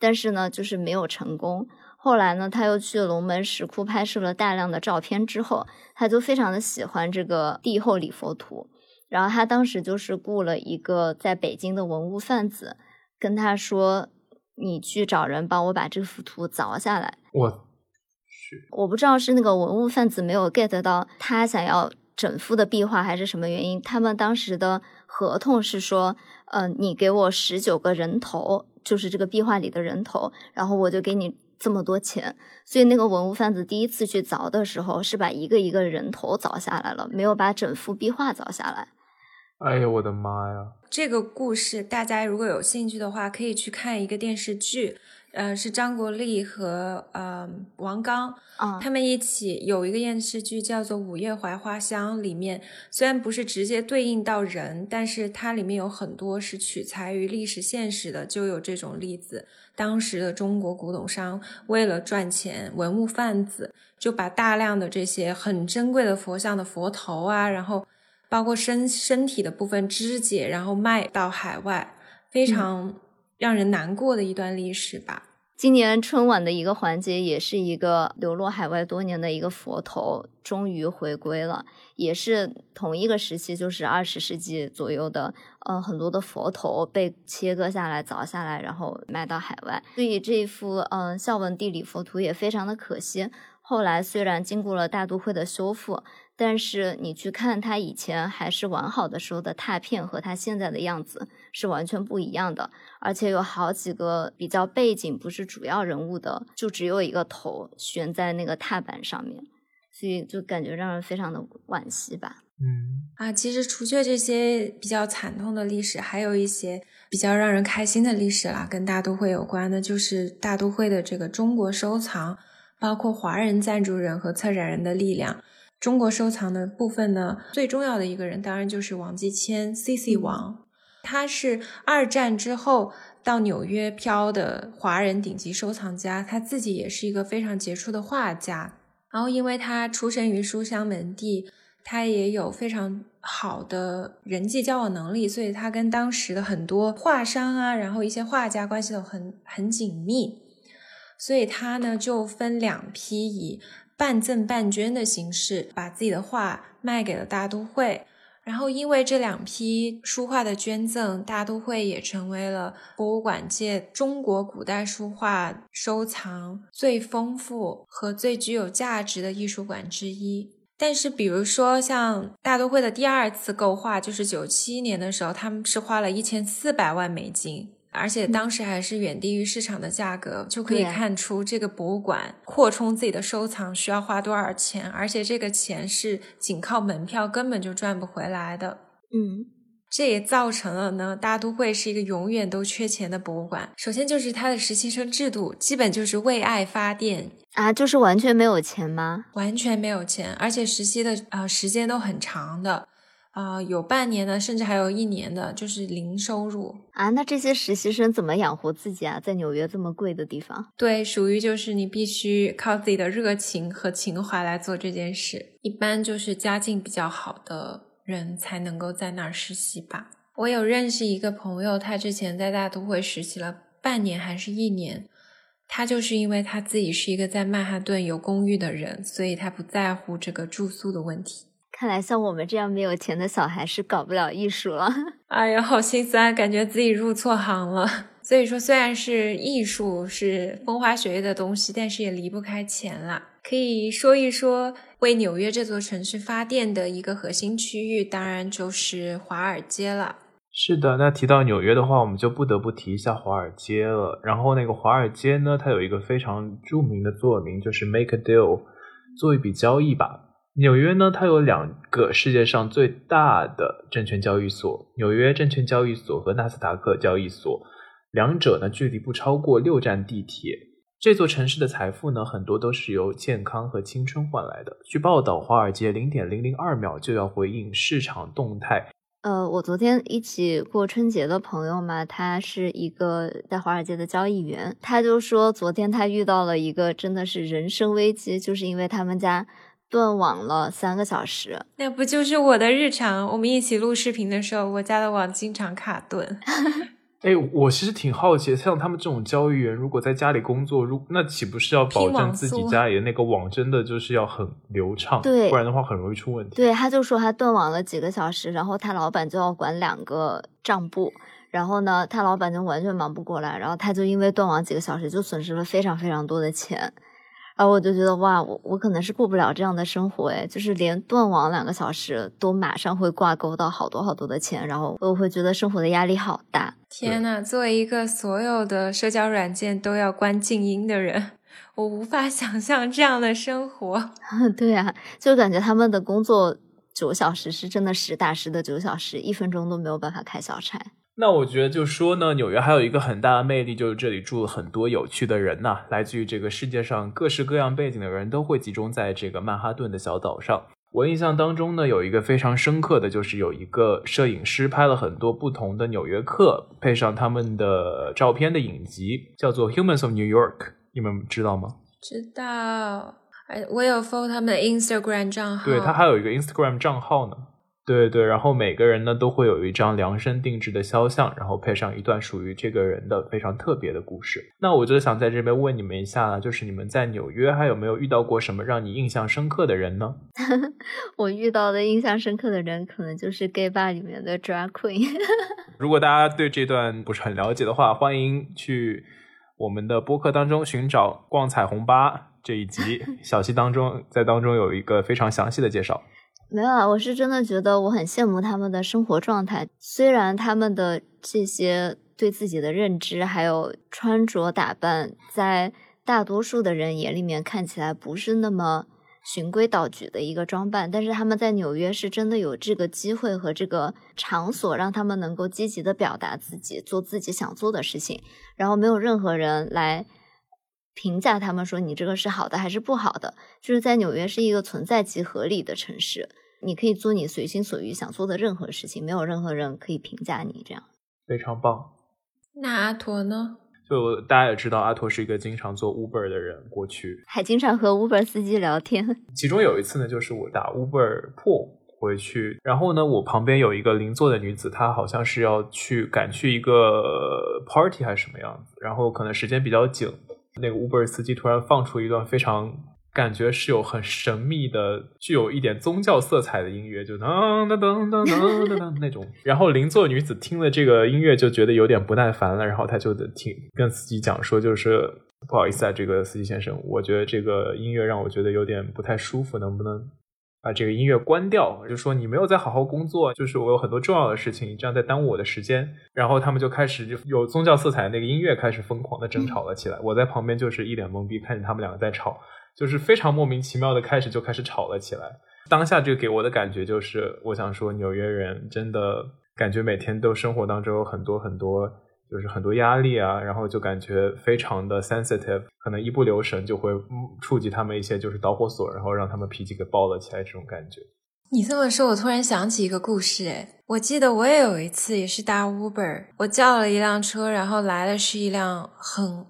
但是呢，就是没有成功。后来呢，他又去龙门石窟拍摄了大量的照片之后，他就非常的喜欢这个帝后礼佛图，然后他当时就是雇了一个在北京的文物贩子，跟他说：“你去找人帮我把这幅图凿下来。”我。我不知道是那个文物贩子没有 get 到他想要整幅的壁画，还是什么原因。他们当时的合同是说，呃，你给我十九个人头，就是这个壁画里的人头，然后我就给你这么多钱。所以那个文物贩子第一次去凿的时候，是把一个一个人头凿下来了，没有把整幅壁画凿下来。哎呀，我的妈呀！这个故事大家如果有兴趣的话，可以去看一个电视剧。呃，是张国立和呃王刚，他们一起有一个电视剧叫做《午夜槐花香》，里面虽然不是直接对应到人，但是它里面有很多是取材于历史现实的，就有这种例子。当时的中国古董商为了赚钱，文物贩子就把大量的这些很珍贵的佛像的佛头啊，然后包括身身体的部分肢解，然后卖到海外，非常。让人难过的一段历史吧。今年春晚的一个环节，也是一个流落海外多年的一个佛头，终于回归了。也是同一个时期，就是二十世纪左右的，呃，很多的佛头被切割下来、凿下来，然后卖到海外。所以这一幅，嗯，孝文帝礼佛图也非常的可惜。后来虽然经过了大都会的修复。但是你去看它以前还是完好的时候的拓片和它现在的样子是完全不一样的，而且有好几个比较背景不是主要人物的，就只有一个头悬在那个踏板上面，所以就感觉让人非常的惋惜吧。嗯啊，其实除却这些比较惨痛的历史，还有一些比较让人开心的历史啦，跟大都会有关的，就是大都会的这个中国收藏，包括华人赞助人和策展人的力量。中国收藏的部分呢，最重要的一个人当然就是王继谦，C.C. 王，他是二战之后到纽约漂的华人顶级收藏家，他自己也是一个非常杰出的画家。然后，因为他出身于书香门第，他也有非常好的人际交往能力，所以他跟当时的很多画商啊，然后一些画家关系都很很紧密。所以他呢就分两批以。半赠半捐的形式，把自己的画卖给了大都会。然后，因为这两批书画的捐赠，大都会也成为了博物馆界中国古代书画收藏最丰富和最具有价值的艺术馆之一。但是，比如说像大都会的第二次购画，就是九七年的时候，他们是花了一千四百万美金。而且当时还是远低于市场的价格，就可以看出这个博物馆扩充自己的收藏需要花多少钱，而且这个钱是仅靠门票根本就赚不回来的。嗯，这也造成了呢，大都会是一个永远都缺钱的博物馆。首先就是它的实习生制度，基本就是为爱发电啊，就是完全没有钱吗？完全没有钱，而且实习的啊时间都很长的。啊，有半年的，甚至还有一年的，就是零收入啊。那这些实习生怎么养活自己啊？在纽约这么贵的地方，对，属于就是你必须靠自己的热情和情怀来做这件事。一般就是家境比较好的人才能够在那儿实习吧。我有认识一个朋友，他之前在大都会实习了半年还是一年，他就是因为他自己是一个在曼哈顿有公寓的人，所以他不在乎这个住宿的问题。看来像我们这样没有钱的小孩是搞不了艺术了。[laughs] 哎呀，好心酸，感觉自己入错行了。[laughs] 所以说，虽然是艺术是风花雪月的东西，但是也离不开钱啦。可以说一说为纽约这座城市发电的一个核心区域，当然就是华尔街了。是的，那提到纽约的话，我们就不得不提一下华尔街了。然后那个华尔街呢，它有一个非常著名的座名，就是 “Make a deal”，做一笔交易吧。纽约呢，它有两个世界上最大的证券交易所——纽约证券交易所和纳斯达克交易所，两者呢距离不超过六站地铁。这座城市的财富呢，很多都是由健康和青春换来的。据报道，华尔街零点零零二秒就要回应市场动态。呃，我昨天一起过春节的朋友嘛，他是一个在华尔街的交易员，他就说昨天他遇到了一个真的是人生危机，就是因为他们家。断网了三个小时，那不就是我的日常？我们一起录视频的时候，我家的网经常卡顿。[laughs] 哎，我其实挺好奇，像他们这种交易员，如果在家里工作，如那岂不是要保证自己家里的那个网真的就是要很流畅？对，不然的话很容易出问题。对，他就说他断网了几个小时，然后他老板就要管两个账簿，然后呢，他老板就完全忙不过来，然后他就因为断网几个小时，就损失了非常非常多的钱。然后我就觉得哇，我我可能是过不了这样的生活诶，就是连断网两个小时都马上会挂钩到好多好多的钱，然后我会觉得生活的压力好大。天呐，作为一个所有的社交软件都要关静音的人，我无法想象这样的生活。[laughs] 对啊，就感觉他们的工作九小时是真的实打实的九小时，一分钟都没有办法开小差。那我觉得就说呢，纽约还有一个很大的魅力，就是这里住了很多有趣的人呐，来自于这个世界上各式各样背景的人都会集中在这个曼哈顿的小岛上。我印象当中呢，有一个非常深刻的就是有一个摄影师拍了很多不同的纽约客，配上他们的照片的影集，叫做《Humans of New York》，你们知道吗？知道，哎，我有 follow 他们的 Instagram 账号，对他还有一个 Instagram 账号呢。对对，然后每个人呢都会有一张量身定制的肖像，然后配上一段属于这个人的非常特别的故事。那我就想在这边问你们一下，就是你们在纽约还有没有遇到过什么让你印象深刻的人呢？[laughs] 我遇到的印象深刻的人可能就是 gay bar 里面的 drag queen。[laughs] 如果大家对这段不是很了解的话，欢迎去我们的播客当中寻找《逛彩虹吧》这一集，[laughs] 小溪当中在当中有一个非常详细的介绍。没有啊，我是真的觉得我很羡慕他们的生活状态。虽然他们的这些对自己的认知，还有穿着打扮，在大多数的人眼里面看起来不是那么循规蹈矩的一个装扮，但是他们在纽约是真的有这个机会和这个场所，让他们能够积极的表达自己，做自己想做的事情，然后没有任何人来评价他们说你这个是好的还是不好的。就是在纽约是一个存在即合理的城市。你可以做你随心所欲想做的任何事情，没有任何人可以评价你。这样非常棒。那阿驼呢？就大家也知道，阿驼是一个经常做 Uber 的人，过去还经常和 Uber 司机聊天。其中有一次呢，就是我打 Uber 破回去，然后呢，我旁边有一个邻座的女子，她好像是要去赶去一个 party 还是什么样子，然后可能时间比较紧，那个 Uber 司机突然放出一段非常。感觉是有很神秘的、具有一点宗教色彩的音乐，就噔噔噔噔噔噔噔那种。然后邻座女子听了这个音乐就觉得有点不耐烦了，然后她就听跟司机讲说，就是不好意思啊，这个司机先生，我觉得这个音乐让我觉得有点不太舒服，能不能把这个音乐关掉？就说你没有在好好工作，就是我有很多重要的事情，你这样在耽误我的时间。然后他们就开始就有宗教色彩的那个音乐开始疯狂的争吵了起来。我在旁边就是一脸懵逼，看着他们两个在吵。就是非常莫名其妙的开始就开始吵了起来。当下这个给我的感觉就是，我想说纽约人真的感觉每天都生活当中有很多很多，就是很多压力啊，然后就感觉非常的 sensitive，可能一不留神就会触及他们一些就是导火索，然后让他们脾气给爆了起来这种感觉。你这么说，我突然想起一个故事，哎我记得我也有一次也是搭 Uber，我叫了一辆车，然后来的是一辆很。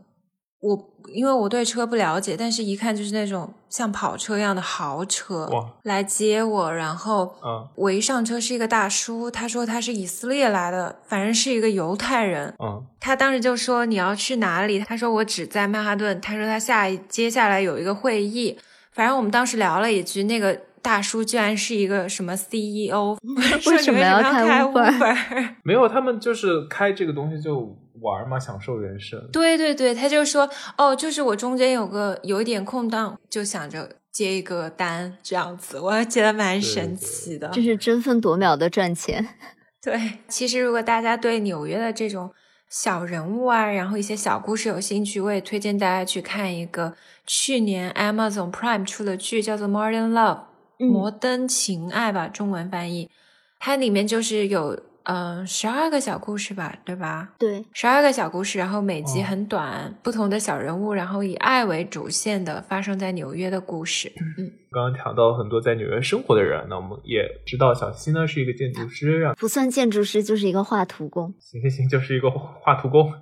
我因为我对车不了解，但是一看就是那种像跑车一样的豪车来接我，然后我一上车是一个大叔，他说他是以色列来的，反正是一个犹太人。嗯，他当时就说你要去哪里？他说我只在曼哈顿。他说他下接下来有一个会议，反正我们当时聊了一句，那个大叔居然是一个什么 CEO，[laughs] 为什么要开 Uber？没有，他们就是开这个东西就。玩嘛，享受人生。对对对，他就说，哦，就是我中间有个有一点空档，就想着接一个单这样子，我觉得蛮神奇的。这是争分夺秒的赚钱。[laughs] 对，其实如果大家对纽约的这种小人物啊，然后一些小故事有兴趣，我也推荐大家去看一个去年 Amazon Prime 出的剧，叫做《Modern Love》，摩登情爱吧，中文翻译。它里面就是有。嗯，十二个小故事吧，对吧？对，十二个小故事，然后每集很短，不同的小人物，然后以爱为主线的发生在纽约的故事。嗯，刚刚谈到很多在纽约生活的人，那我们也知道小西呢是一个建筑师，不算建筑师就是一个画图工。行行行，就是一个画图工。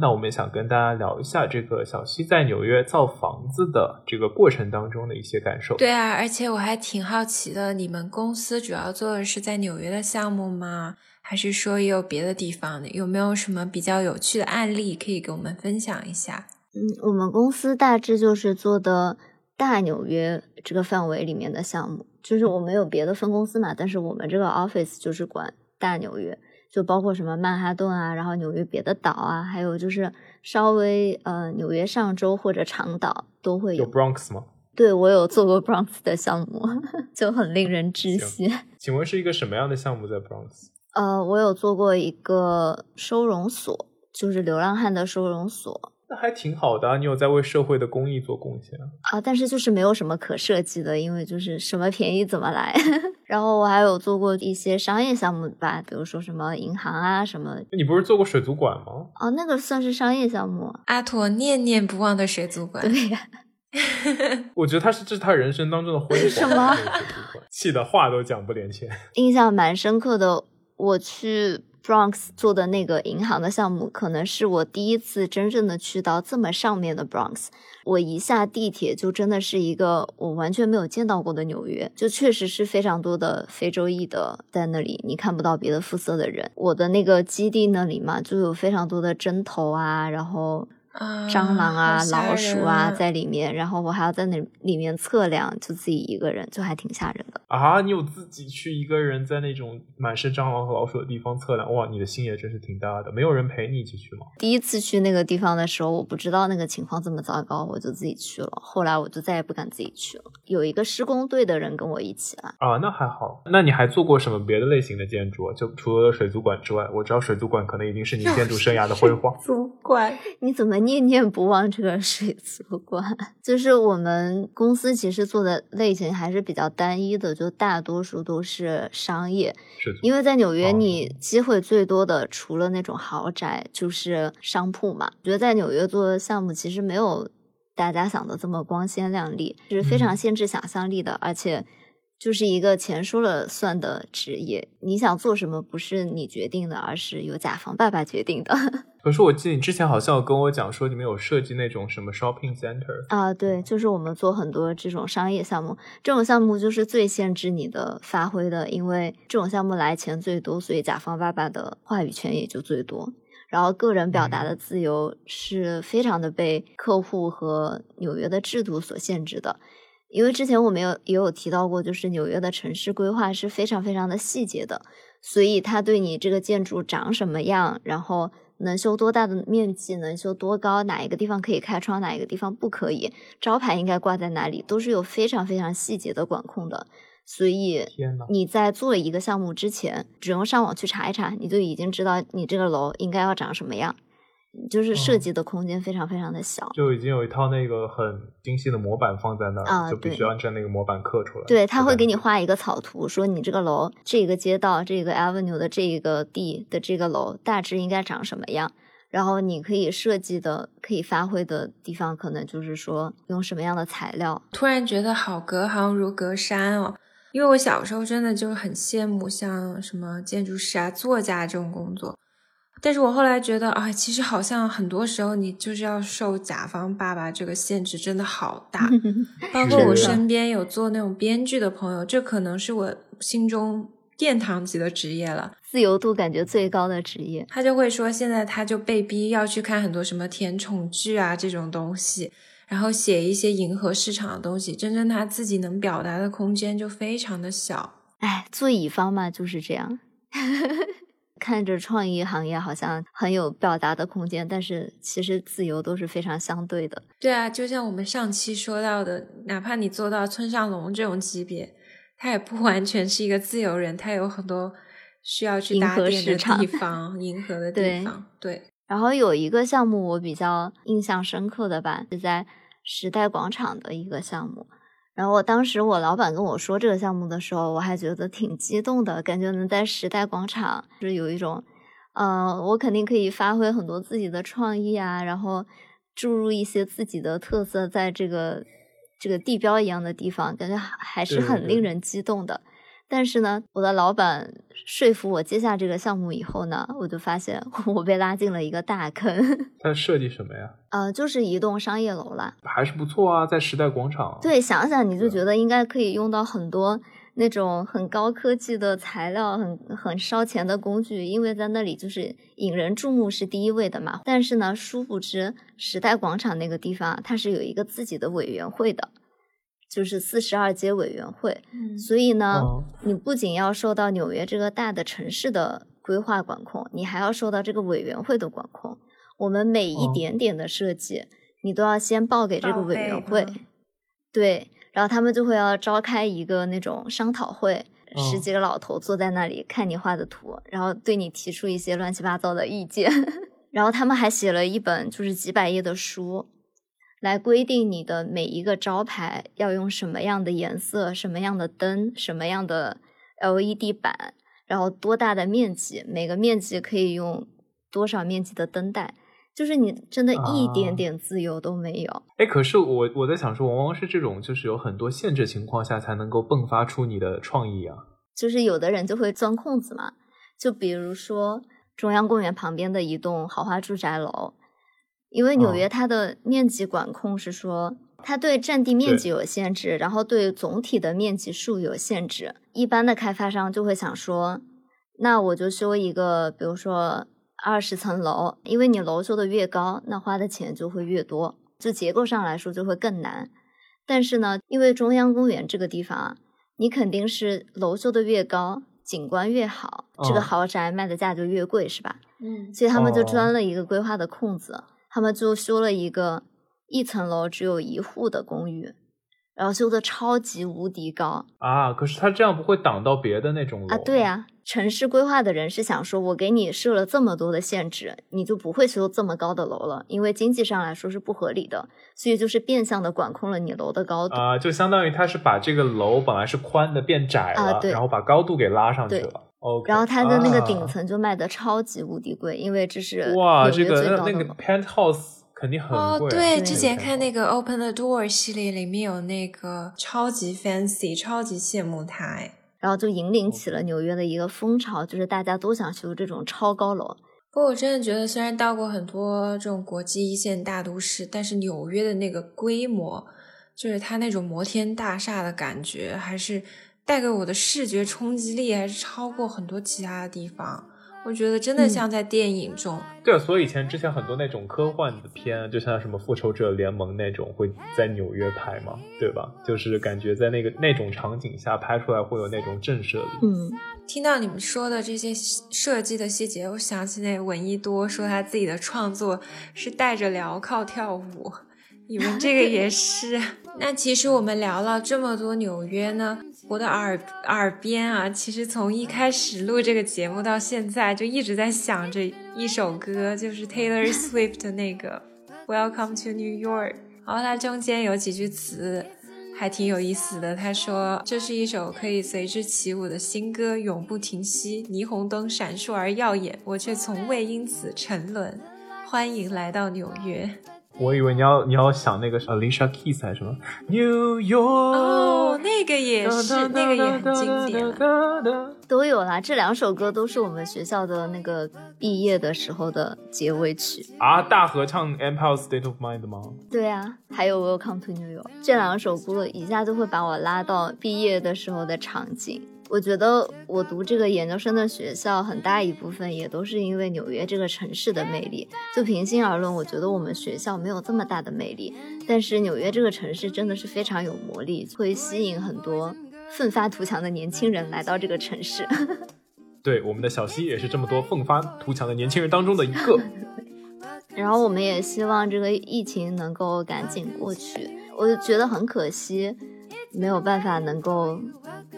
那我们也想跟大家聊一下这个小西在纽约造房子的这个过程当中的一些感受。对啊，而且我还挺好奇的，你们公司主要做的是在纽约的项目吗？还是说也有别的地方的？有没有什么比较有趣的案例可以给我们分享一下？嗯，我们公司大致就是做的大纽约这个范围里面的项目，就是我们有别的分公司嘛，但是我们这个 office 就是管大纽约，就包括什么曼哈顿啊，然后纽约别的岛啊，还有就是稍微呃纽约上周或者长岛都会有。有 Bronx 吗？对，我有做过 Bronx 的项目，[laughs] 就很令人窒息。请问是一个什么样的项目在 Bronx？呃，我有做过一个收容所，就是流浪汉的收容所。那还挺好的，你有在为社会的公益做贡献啊？但是就是没有什么可设计的，因为就是什么便宜怎么来。[laughs] 然后我还有做过一些商业项目吧，比如说什么银行啊什么。你不是做过水族馆吗？哦，那个算是商业项目。阿驼念念不忘的水族馆。对呀。[laughs] 我觉得他是这是他人生当中的辉煌。什么？气的话都讲不连线。印象蛮深刻的。我去 Bronx 做的那个银行的项目，可能是我第一次真正的去到这么上面的 Bronx。我一下地铁就真的是一个我完全没有见到过的纽约，就确实是非常多的非洲裔的在那里，你看不到别的肤色的人。我的那个基地那里嘛，就有非常多的针头啊，然后。蟑螂啊，老鼠啊，在里面，然后我还要在那里面测量，就自己一个人，就还挺吓人的啊！你有自己去一个人在那种满是蟑螂和老鼠的地方测量，哇，你的心也真是挺大的。没有人陪你一起去吗？第一次去那个地方的时候，我不知道那个情况这么糟糕，我就自己去了。后来我就再也不敢自己去了，有一个施工队的人跟我一起啊。啊，那还好。那你还做过什么别的类型的建筑？就除了水族馆之外，我知道水族馆可能已经是你建筑生涯的辉煌。水族馆，你怎么？念念不忘这个水族馆，[laughs] 就是我们公司其实做的类型还是比较单一的，就大多数都是商业。因为在纽约，你机会最多的除了那种豪宅，就是商铺嘛。觉得在纽约做的项目其实没有大家想的这么光鲜亮丽，是非常限制想象力的，而且。就是一个钱说了算的职业，你想做什么不是你决定的，而是由甲方爸爸决定的。[laughs] 可是我记得你之前好像有跟我讲说，你们有设计那种什么 shopping center 啊？对，就是我们做很多这种商业项目，这种项目就是最限制你的发挥的，因为这种项目来钱最多，所以甲方爸爸的话语权也就最多，然后个人表达的自由是非常的被客户和纽约的制度所限制的。因为之前我们有也有提到过，就是纽约的城市规划是非常非常的细节的，所以它对你这个建筑长什么样，然后能修多大的面积，能修多高，哪一个地方可以开窗，哪一个地方不可以，招牌应该挂在哪里，都是有非常非常细节的管控的。所以你在做一个项目之前，只用上网去查一查，你就已经知道你这个楼应该要长什么样。就是设计的空间非常非常的小，就已经有一套那个很精细的模板放在那儿，就必须按照那个模板刻出来。对，他会给你画一个草图，说你这个楼这个街道这个 avenue 的这个地的这个楼大致应该长什么样，然后你可以设计的可以发挥的地方，可能就是说用什么样的材料。突然觉得好隔行如隔山哦，因为我小时候真的就很羡慕像什么建筑师啊、作家这种工作。但是我后来觉得啊，其实好像很多时候你就是要受甲方爸爸这个限制，真的好大。[laughs] 包括我身边有做那种编剧的朋友，这可能是我心中殿堂级的职业了，自由度感觉最高的职业。他就会说，现在他就被逼要去看很多什么甜宠剧啊这种东西，然后写一些迎合市场的东西，真正他自己能表达的空间就非常的小。哎，做乙方嘛就是这样。看着创意行业好像很有表达的空间，但是其实自由都是非常相对的。对啊，就像我们上期说到的，哪怕你做到村上龙这种级别，他也不完全是一个自由人，他有很多需要去搭建的地 [laughs] 方，迎合的地方。对。然后有一个项目我比较印象深刻的吧，是在时代广场的一个项目。然后我当时我老板跟我说这个项目的时候，我还觉得挺激动的，感觉能在时代广场，就是有一种，呃，我肯定可以发挥很多自己的创意啊，然后注入一些自己的特色在这个这个地标一样的地方，感觉还是很令人激动的。但是呢，我的老板说服我接下这个项目以后呢，我就发现我被拉进了一个大坑。[laughs] 他设计什么呀？呃，就是一栋商业楼啦，还是不错啊，在时代广场。对，想想你就觉得应该可以用到很多那种很高科技的材料，很很烧钱的工具，因为在那里就是引人注目是第一位的嘛。但是呢，殊不知时代广场那个地方它是有一个自己的委员会的。就是四十二街委员会，所以呢，你不仅要受到纽约这个大的城市的规划管控，你还要受到这个委员会的管控。我们每一点点的设计，你都要先报给这个委员会，对，然后他们就会要召开一个那种商讨会，十几个老头坐在那里看你画的图，然后对你提出一些乱七八糟的意见，[laughs] 然后他们还写了一本就是几百页的书。来规定你的每一个招牌要用什么样的颜色、什么样的灯、什么样的 LED 板，然后多大的面积，每个面积可以用多少面积的灯带，就是你真的一点点自由都没有。哎，可是我我在想说，往往是这种就是有很多限制情况下才能够迸发出你的创意啊。就是有的人就会钻空子嘛，就比如说中央公园旁边的一栋豪华住宅楼。因为纽约它的面积管控是说，它对占地面积有限制，然后对总体的面积数有限制。一般的开发商就会想说，那我就修一个，比如说二十层楼，因为你楼修的越高，那花的钱就会越多，就结构上来说就会更难。但是呢，因为中央公园这个地方啊，你肯定是楼修的越高，景观越好，这个豪宅卖的价就越贵，是吧？嗯，所以他们就钻了一个规划的空子。他们就修了一个一层楼只有一户的公寓，然后修的超级无敌高啊！可是他这样不会挡到别的那种楼啊？对呀，城市规划的人是想说，我给你设了这么多的限制，你就不会修这么高的楼了，因为经济上来说是不合理的，所以就是变相的管控了你楼的高度啊！就相当于他是把这个楼本来是宽的变窄了，然后把高度给拉上去了。然后它的那个顶层就卖的超级无敌贵，因为这是哇，这个那那个 penthouse 肯定很贵。哦，对，之前看那个 Open the Door 系列里面有那个超级 fancy，超级羡慕它哎。然后就引领起了纽约的一个风潮，就是大家都想修这种超高楼。不过我真的觉得，虽然到过很多这种国际一线大都市，但是纽约的那个规模，就是它那种摩天大厦的感觉，还是。带给我的视觉冲击力还是超过很多其他的地方。我觉得真的像在电影中。对啊，所以以前之前很多那种科幻的片，就像什么复仇者联盟那种，会在纽约拍嘛，对吧？就是感觉在那个那种场景下拍出来会有那种震慑力。嗯，听到你们说的这些设计的细节，我想起那闻一多说他自己的创作是带着镣铐跳舞。你们这个也是。[laughs] 那其实我们聊了这么多纽约呢，我的耳耳边啊，其实从一开始录这个节目到现在，就一直在想着一首歌，就是 Taylor Swift 的那个 Welcome to New York。然后它中间有几句词还挺有意思的，他说这是一首可以随之起舞的新歌，永不停息，霓虹灯闪烁而耀眼，我却从未因此沉沦。欢迎来到纽约。我以为你要你要想那个 Alicia Keys 还是什么 New York 哦，那个也是，那个也很经典。都有啦，这两首歌都是我们学校的那个毕业的时候的结尾曲啊。大合唱 Empire State of Mind 吗？对啊，还有 Welcome to New York 这两首歌一下就会把我拉到毕业的时候的场景。我觉得我读这个研究生的学校，很大一部分也都是因为纽约这个城市的魅力。就平心而论，我觉得我们学校没有这么大的魅力，但是纽约这个城市真的是非常有魔力，会吸引很多奋发图强的年轻人来到这个城市。[laughs] 对，我们的小溪也是这么多奋发图强的年轻人当中的一个。[laughs] 然后我们也希望这个疫情能够赶紧过去。我就觉得很可惜。没有办法能够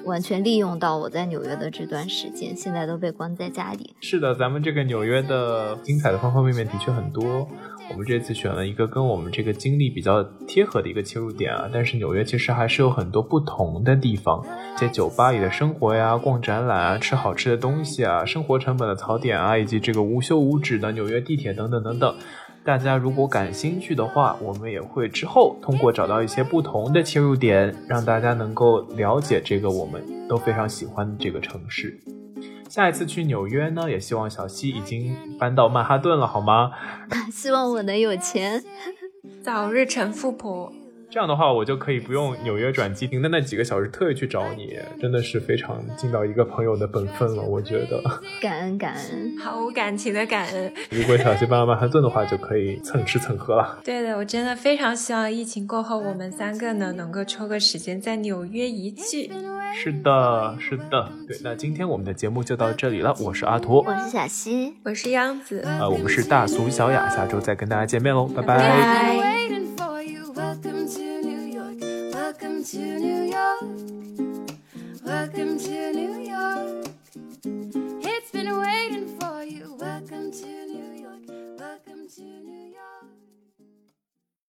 完全利用到我在纽约的这段时间，现在都被关在家里。是的，咱们这个纽约的精彩的方方面面的确很多。我们这次选了一个跟我们这个经历比较贴合的一个切入点啊，但是纽约其实还是有很多不同的地方，在酒吧里的生活呀、逛展览啊、吃好吃的东西啊、生活成本的槽点啊，以及这个无休无止的纽约地铁等等等等。大家如果感兴趣的话，我们也会之后通过找到一些不同的切入点，让大家能够了解这个我们都非常喜欢的这个城市。下一次去纽约呢，也希望小溪已经搬到曼哈顿了，好吗？[laughs] 希望我能有钱，早日成富婆。这样的话，我就可以不用纽约转机，停的那几个小时特意去找你，真的是非常尽到一个朋友的本分了。我觉得，感恩感恩，毫无感情的感恩。如果小西搬到曼哈顿的话，就可以蹭吃蹭喝了。对的，我真的非常希望疫情过后，我们三个呢能够抽个时间在纽约一聚。是的，是的，对。那今天我们的节目就到这里了，我是阿图，我是小西，我是央子，呃，我们是大俗小雅，下周再跟大家见面喽，拜拜。Welcome to New York. Welcome to New York. It's been waiting for you. Welcome to New York. Welcome to New York.